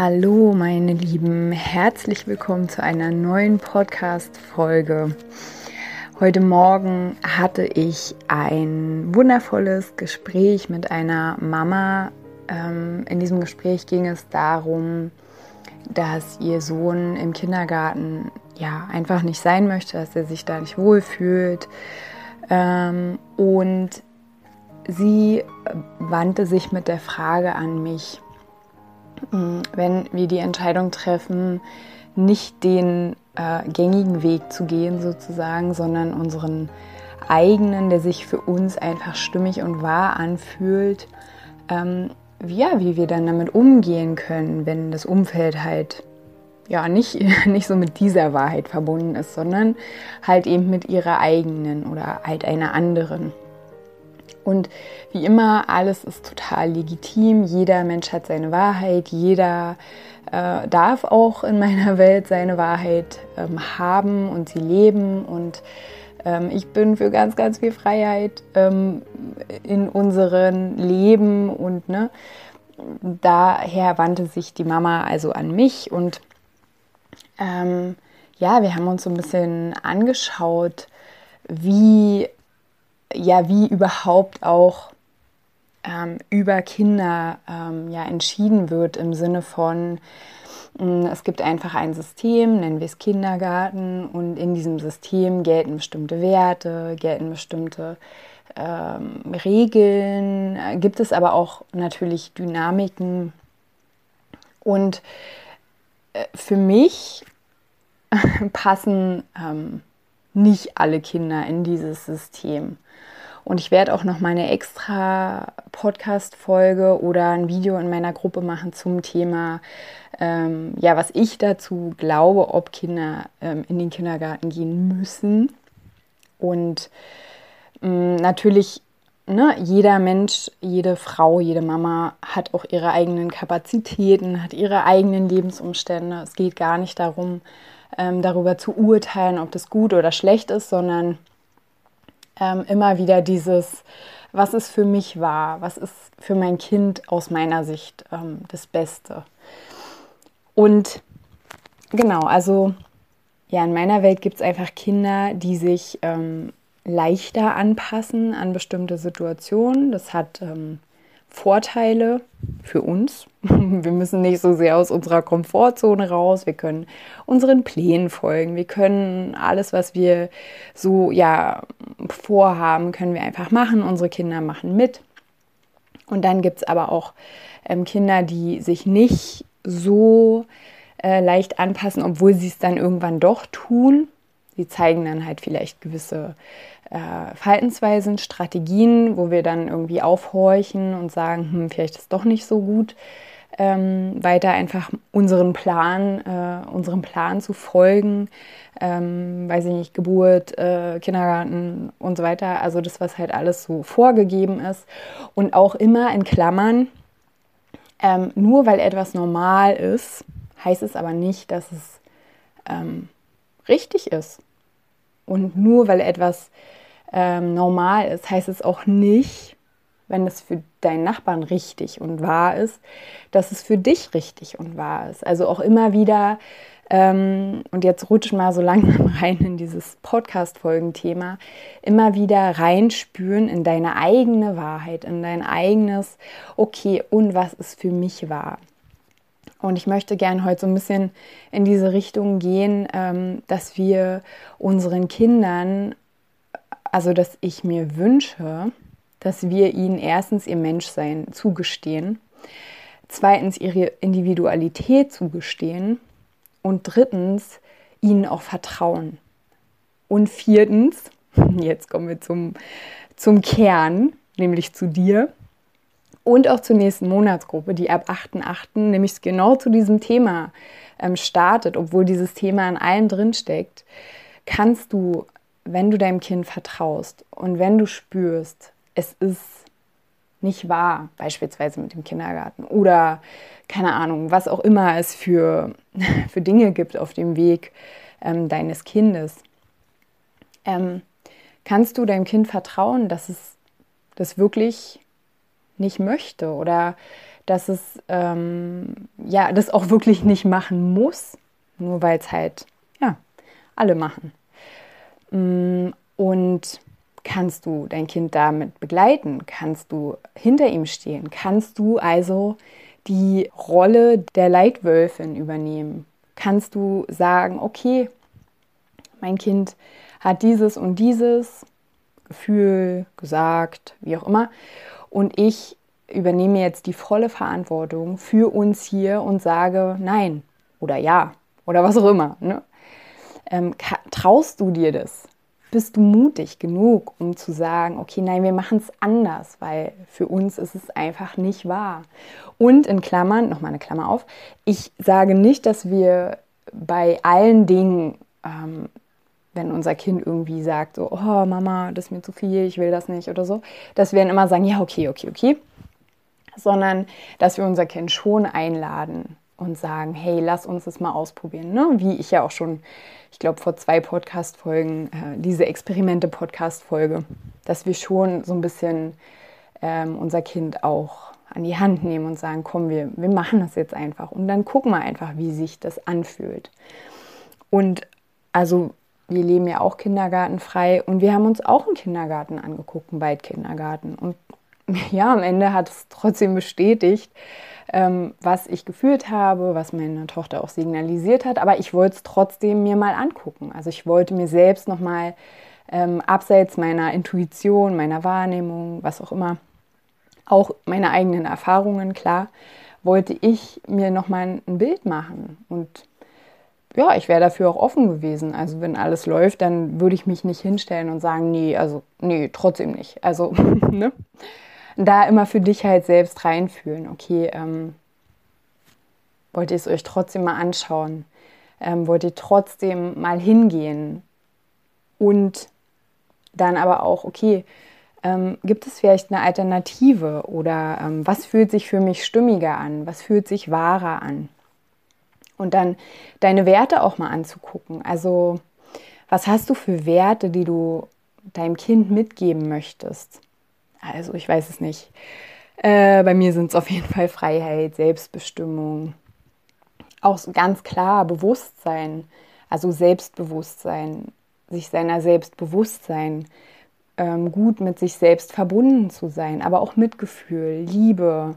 Hallo meine Lieben, herzlich willkommen zu einer neuen Podcast-Folge. Heute Morgen hatte ich ein wundervolles Gespräch mit einer Mama. Ähm, in diesem Gespräch ging es darum, dass ihr Sohn im Kindergarten ja einfach nicht sein möchte, dass er sich da nicht wohlfühlt. Ähm, und sie wandte sich mit der Frage an mich, wenn wir die Entscheidung treffen, nicht den äh, gängigen Weg zu gehen sozusagen, sondern unseren eigenen, der sich für uns einfach stimmig und wahr anfühlt, ähm, ja, wie wir dann damit umgehen können, wenn das Umfeld halt ja nicht, nicht so mit dieser Wahrheit verbunden ist, sondern halt eben mit ihrer eigenen oder halt einer anderen. Und wie immer, alles ist total legitim. Jeder Mensch hat seine Wahrheit. Jeder äh, darf auch in meiner Welt seine Wahrheit ähm, haben und sie leben. Und ähm, ich bin für ganz, ganz viel Freiheit ähm, in unserem Leben. Und ne, daher wandte sich die Mama also an mich. Und ähm, ja, wir haben uns so ein bisschen angeschaut, wie ja, wie überhaupt auch ähm, über Kinder ähm, ja, entschieden wird im Sinne von, mh, hm, es gibt einfach ein System, nennen wir es Kindergarten, und in diesem System gelten bestimmte Werte, gelten bestimmte ähm, Regeln, äh, gibt es aber auch natürlich Dynamiken. Und äh, für mich passen ähm, nicht alle Kinder in dieses System. Und ich werde auch noch mal eine extra Podcast-Folge oder ein Video in meiner Gruppe machen zum Thema, ähm, ja, was ich dazu glaube, ob Kinder ähm, in den Kindergarten gehen müssen. Und ähm, natürlich, ne, jeder Mensch, jede Frau, jede Mama hat auch ihre eigenen Kapazitäten, hat ihre eigenen Lebensumstände. Es geht gar nicht darum, ähm, darüber zu urteilen, ob das gut oder schlecht ist, sondern ähm, immer wieder dieses, was ist für mich wahr, was ist für mein Kind aus meiner Sicht ähm, das Beste. Und genau, also ja, in meiner Welt gibt es einfach Kinder, die sich ähm, leichter anpassen an bestimmte Situationen. Das hat ähm, Vorteile für uns. Wir müssen nicht so sehr aus unserer Komfortzone raus. Wir können unseren Plänen folgen. Wir können alles, was wir so ja vorhaben, können wir einfach machen. Unsere Kinder machen mit. Und dann gibt es aber auch ähm, Kinder, die sich nicht so äh, leicht anpassen, obwohl sie es dann irgendwann doch tun. Sie zeigen dann halt vielleicht gewisse äh, Verhaltensweisen, Strategien, wo wir dann irgendwie aufhorchen und sagen, hm, vielleicht ist doch nicht so gut, ähm, weiter einfach unseren Plan, äh, unserem Plan zu folgen, ähm, weiß ich nicht, Geburt, äh, Kindergarten und so weiter. Also das, was halt alles so vorgegeben ist. Und auch immer in Klammern, ähm, nur weil etwas normal ist, heißt es aber nicht, dass es ähm, richtig ist. Und nur weil etwas ähm, normal ist, heißt es auch nicht, wenn es für deinen Nachbarn richtig und wahr ist, dass es für dich richtig und wahr ist. Also auch immer wieder, ähm, und jetzt rutsch mal so langsam rein in dieses Podcast-Folgenthema, immer wieder reinspüren in deine eigene Wahrheit, in dein eigenes, okay, und was ist für mich wahr? Und ich möchte gerne heute so ein bisschen in diese Richtung gehen, ähm, dass wir unseren Kindern also dass ich mir wünsche, dass wir ihnen erstens ihr Menschsein zugestehen, zweitens ihre Individualität zugestehen und drittens ihnen auch vertrauen. Und viertens, jetzt kommen wir zum, zum Kern, nämlich zu dir. Und auch zur nächsten Monatsgruppe, die ab 8.8. nämlich genau zu diesem Thema ähm, startet, obwohl dieses Thema in allen drin steckt, kannst du, wenn du deinem Kind vertraust und wenn du spürst, es ist nicht wahr, beispielsweise mit dem Kindergarten oder keine Ahnung, was auch immer es für, für Dinge gibt auf dem Weg ähm, deines Kindes, ähm, kannst du deinem Kind vertrauen, dass es das wirklich nicht möchte oder dass es ähm, ja das auch wirklich nicht machen muss, nur weil es halt ja alle machen. Mm, und kannst du dein Kind damit begleiten? Kannst du hinter ihm stehen? Kannst du also die Rolle der Leitwölfin übernehmen? Kannst du sagen, okay, mein Kind hat dieses und dieses Gefühl, gesagt, wie auch immer, und ich übernehme jetzt die volle Verantwortung für uns hier und sage nein oder ja oder was auch immer. Ne? Ähm, traust du dir das? Bist du mutig genug, um zu sagen, okay, nein, wir machen es anders, weil für uns ist es einfach nicht wahr. Und in Klammern, nochmal eine Klammer auf, ich sage nicht, dass wir bei allen Dingen, ähm, wenn unser Kind irgendwie sagt, so, oh Mama, das ist mir zu viel, ich will das nicht oder so, dass wir dann immer sagen, ja, okay, okay, okay, sondern dass wir unser Kind schon einladen und sagen, hey, lass uns das mal ausprobieren. Ne? Wie ich ja auch schon, ich glaube, vor zwei Podcast-Folgen, äh, diese Experimente-Podcast-Folge, dass wir schon so ein bisschen ähm, unser Kind auch an die Hand nehmen und sagen, komm, wir, wir machen das jetzt einfach. Und dann gucken wir einfach, wie sich das anfühlt. Und also wir leben ja auch kindergartenfrei und wir haben uns auch einen Kindergarten angeguckt, einen Waldkindergarten. Und ja, am Ende hat es trotzdem bestätigt, ähm, was ich gefühlt habe, was meine Tochter auch signalisiert hat. Aber ich wollte es trotzdem mir mal angucken. Also ich wollte mir selbst nochmal ähm, abseits meiner Intuition, meiner Wahrnehmung, was auch immer, auch meine eigenen Erfahrungen, klar, wollte ich mir nochmal ein Bild machen. Und ja, ich wäre dafür auch offen gewesen. Also wenn alles läuft, dann würde ich mich nicht hinstellen und sagen, nee, also nee, trotzdem nicht. Also, ne? da immer für dich halt selbst reinfühlen. Okay, ähm, wollt ihr es euch trotzdem mal anschauen? Ähm, wollt ihr trotzdem mal hingehen? Und dann aber auch, okay, ähm, gibt es vielleicht eine Alternative oder ähm, was fühlt sich für mich stimmiger an? Was fühlt sich wahrer an? Und dann deine Werte auch mal anzugucken. Also, was hast du für Werte, die du deinem Kind mitgeben möchtest? Also ich weiß es nicht. Äh, bei mir sind es auf jeden Fall Freiheit, Selbstbestimmung, auch ganz klar Bewusstsein, also Selbstbewusstsein, sich seiner Selbstbewusstsein, ähm, gut mit sich selbst verbunden zu sein, aber auch Mitgefühl, Liebe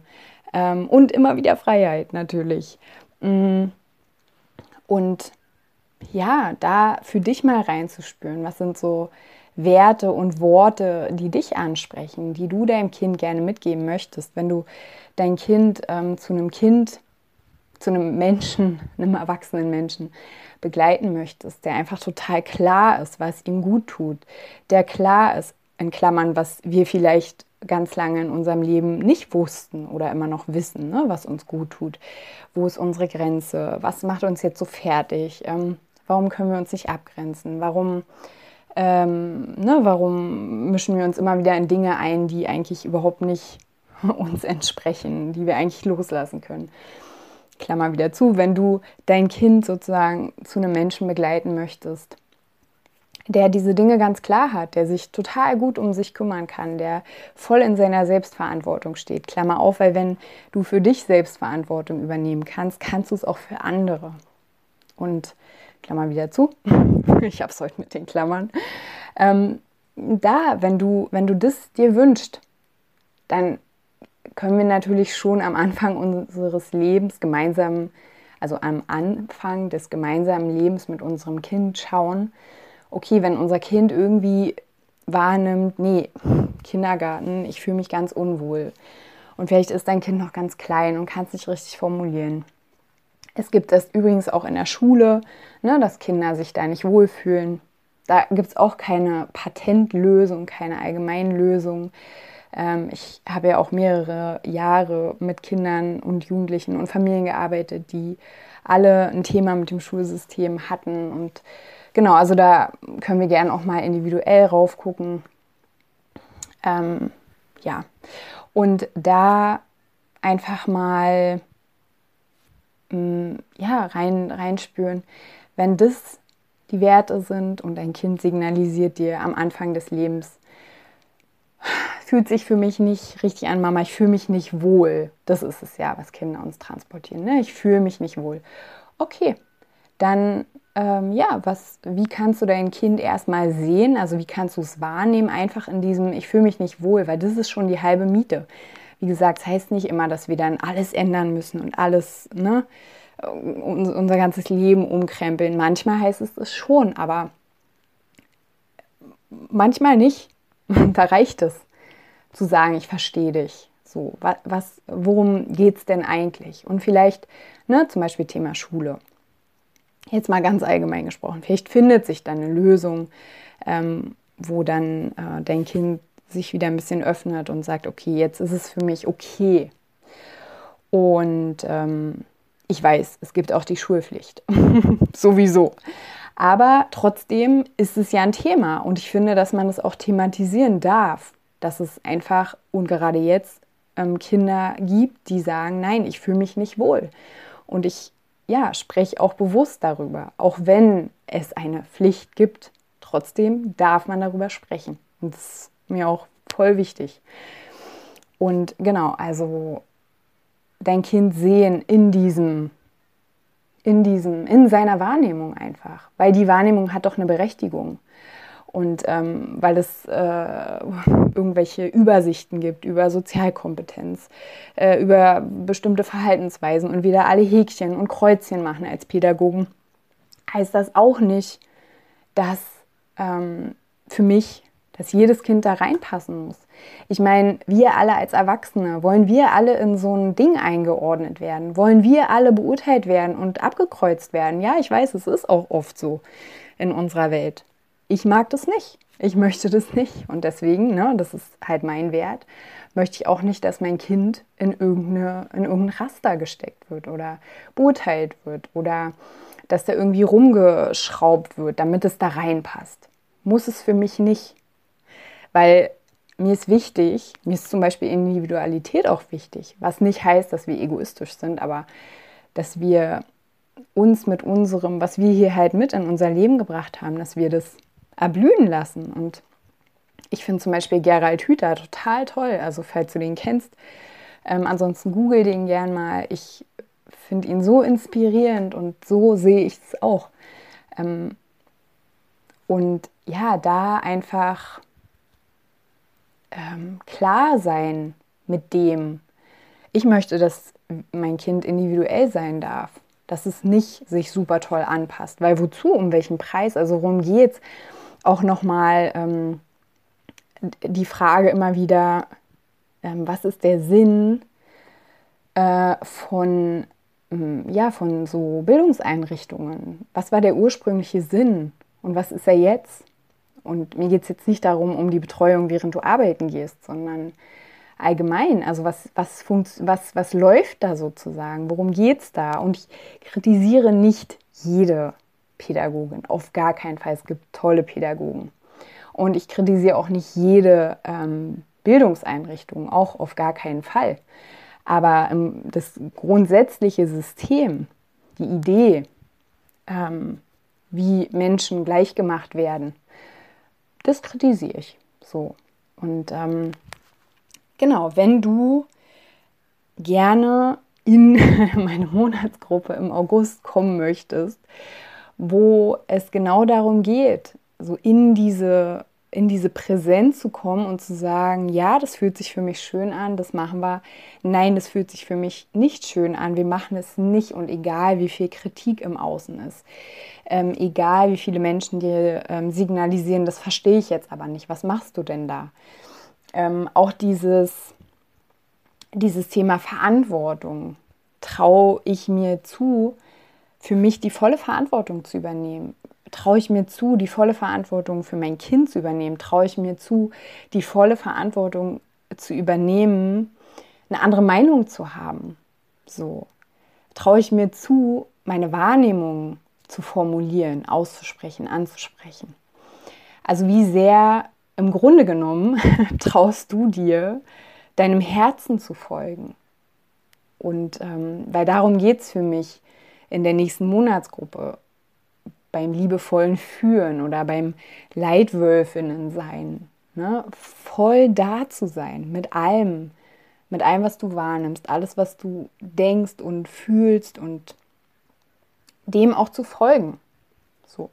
ähm, und immer wieder Freiheit natürlich. Mm. Und ja, da für dich mal reinzuspüren, was sind so Werte und Worte, die dich ansprechen, die du deinem Kind gerne mitgeben möchtest. Wenn du dein Kind ähm, zu einem Kind, zu einem Menschen, einem erwachsenen Menschen begleiten möchtest, der einfach total klar ist, was ihm gut tut, der klar ist, in Klammern, was wir vielleicht ganz lange in unserem Leben nicht wussten oder immer noch wissen, ne, was uns gut tut. Wo ist unsere Grenze? Was macht uns jetzt so fertig? Ähm, warum können wir uns nicht abgrenzen? Warum ähm, ne, warum mischen wir uns immer wieder in Dinge ein, die eigentlich überhaupt nicht uns entsprechen, die wir eigentlich loslassen können? Klammer wieder zu, wenn du dein Kind sozusagen zu einem Menschen begleiten möchtest, der diese Dinge ganz klar hat, der sich total gut um sich kümmern kann, der voll in seiner Selbstverantwortung steht. Klammer auf, weil wenn du für dich Selbstverantwortung übernehmen kannst, kannst du es auch für andere. Und Klammer wieder zu. ich habe es heute mit den Klammern. Ähm, da, wenn du, wenn du das dir wünschst, dann können wir natürlich schon am Anfang unseres Lebens gemeinsam, also am Anfang des gemeinsamen Lebens mit unserem Kind schauen, okay, wenn unser Kind irgendwie wahrnimmt, nee, Kindergarten, ich fühle mich ganz unwohl. Und vielleicht ist dein Kind noch ganz klein und kann es nicht richtig formulieren. Es gibt es übrigens auch in der Schule, ne, dass Kinder sich da nicht wohlfühlen. Da gibt es auch keine Patentlösung, keine Allgemeinlösung. Ähm, ich habe ja auch mehrere Jahre mit Kindern und Jugendlichen und Familien gearbeitet, die alle ein Thema mit dem Schulsystem hatten. Und genau, also da können wir gerne auch mal individuell raufgucken. Ähm, ja, und da einfach mal mh, mm, ja, rein, reinspüren, wenn das die Werte sind und ein Kind signalisiert dir am Anfang des Lebens, fühlt sich für mich nicht richtig an, Mama, ich fühle mich nicht wohl. Das ist es ja, was Kinder uns transportieren. Ne? Ich fühle mich nicht wohl. Okay, dann ähm, ja, was, wie kannst du dein Kind erstmal sehen? Also wie kannst du es wahrnehmen? Einfach in diesem, ich fühle mich nicht wohl, weil das ist schon die halbe Miete. Wie gesagt, es das heißt nicht immer, dass wir dann alles ändern müssen und alles, ne, unser ganzes Leben umkrempeln. Manchmal heißt es es schon, aber manchmal nicht. da reicht es zu sagen, ich verstehe dich. So, was worum geht es denn eigentlich? Und vielleicht, ne, zum Beispiel Thema Schule. Jetzt mal ganz allgemein gesprochen. Vielleicht findet sich dann eine Lösung, ähm, wo dann äh, dein Kind sich wieder ein bisschen öffnet und sagt, okay, jetzt ist es für mich okay. Und ähm, ich weiß, es gibt auch die Schulpflicht. Sowieso. Aber trotzdem ist es ja ein Thema und ich finde, dass man es auch thematisieren darf, dass es einfach und gerade jetzt ähm, Kinder gibt, die sagen, nein, ich fühle mich nicht wohl. Und ich ja, spreche auch bewusst darüber, auch wenn es eine Pflicht gibt. Trotzdem darf man darüber sprechen. Das ist mir auch voll wichtig. Und genau, also dein Kind sehen in diesem, in diesem, in seiner Wahrnehmung einfach. Weil die Wahrnehmung hat doch eine Berechtigung. Und ähm, weil es äh, irgendwelche Übersichten gibt über Sozialkompetenz, äh, über bestimmte Verhaltensweisen und wieder alle Häkchen und Kreuzchen machen als Pädagogen, heißt das auch nicht, dass ähm, für mich, dass jedes Kind da reinpassen muss. Ich meine, wir alle als Erwachsene, wollen wir alle in so ein Ding eingeordnet werden? Wollen wir alle beurteilt werden und abgekreuzt werden? Ja, ich weiß, es ist auch oft so in unserer Welt ich mag das nicht. Ich möchte das nicht. Und deswegen, ne, das ist halt mein Wert, möchte ich auch nicht, dass mein Kind in, irgendeine, in irgendein Raster gesteckt wird oder beurteilt wird oder dass da irgendwie rumgeschraubt wird, damit es da reinpasst. Muss es für mich nicht. Weil mir ist wichtig, mir ist zum Beispiel Individualität auch wichtig, was nicht heißt, dass wir egoistisch sind, aber dass wir uns mit unserem, was wir hier halt mit in unser Leben gebracht haben, dass wir das erblühen lassen. Und ich finde zum Beispiel Gerald Hüther total toll, also falls du den kennst. Ähm, ansonsten google den gern mal. Ich finde ihn so inspirierend und so sehe ich es auch. Ähm, und ja, da einfach ähm, klar sein mit dem. Ich möchte, dass mein Kind individuell sein darf, dass es nicht sich super toll anpasst. Weil wozu, um welchen Preis, also worum geht es? Auch nochmal ähm, die Frage immer wieder, ähm, was ist der Sinn äh, von, ähm, ja, von so Bildungseinrichtungen? Was war der ursprüngliche Sinn und was ist er jetzt? Und mir geht es jetzt nicht darum, um die Betreuung, während du arbeiten gehst, sondern allgemein. Also was, was, was, was läuft da sozusagen? Worum geht es da? Und ich kritisiere nicht jede Pädagogin. Auf gar keinen Fall. Es gibt tolle Pädagogen. Und ich kritisiere auch nicht jede ähm, Bildungseinrichtung, auch auf gar keinen Fall. Aber ähm, das grundsätzliche System, die Idee, ähm, wie Menschen gleichgemacht werden, das kritisiere ich so. Und ähm, genau, wenn du gerne in meine Monatsgruppe im August kommen möchtest, wo es genau darum geht, so in diese, in diese Präsenz zu kommen und zu sagen, ja, das fühlt sich für mich schön an, das machen wir. Nein, das fühlt sich für mich nicht schön an, wir machen es nicht und egal wie viel Kritik im Außen ist, ähm, egal wie viele Menschen dir ähm, signalisieren, das verstehe ich jetzt aber nicht, was machst du denn da? Ähm, auch dieses, dieses Thema Verantwortung traue ich mir zu, für mich die volle Verantwortung zu übernehmen? Traue ich mir zu, die volle Verantwortung für mein Kind zu übernehmen? Traue ich mir zu, die volle Verantwortung zu übernehmen, eine andere Meinung zu haben? So traue ich mir zu, meine Wahrnehmung zu formulieren, auszusprechen, anzusprechen. Also wie sehr im Grunde genommen traust du dir, deinem Herzen zu folgen. Und ähm, weil darum geht es für mich in der nächsten Monatsgruppe, beim liebevollen Führen oder beim Leitwölfinnen sein. Ne? Voll da zu sein mit allem, mit allem, was du wahrnimmst, alles, was du denkst und fühlst und dem auch zu folgen. So.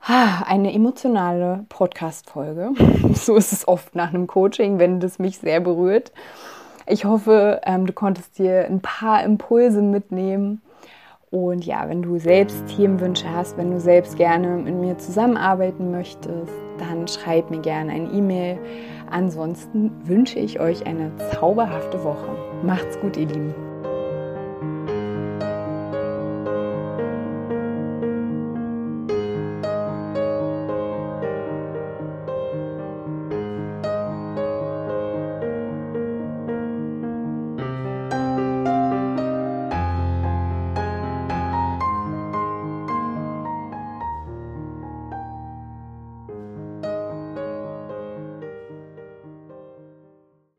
Eine emotionale Podcast-Folge. So ist es oft nach einem Coaching, wenn das mich sehr berührt. Ich hoffe, ähm, du konntest dir ein paar Impulse mitnehmen. Und ja, wenn du selbst Themenwünsche hast, wenn du selbst gerne mit mir zusammenarbeiten möchtest, dann schreib mir gerne ein E-Mail. Ansonsten wünsche ich euch eine zauberhafte Woche. Macht's gut, ihr Lieben.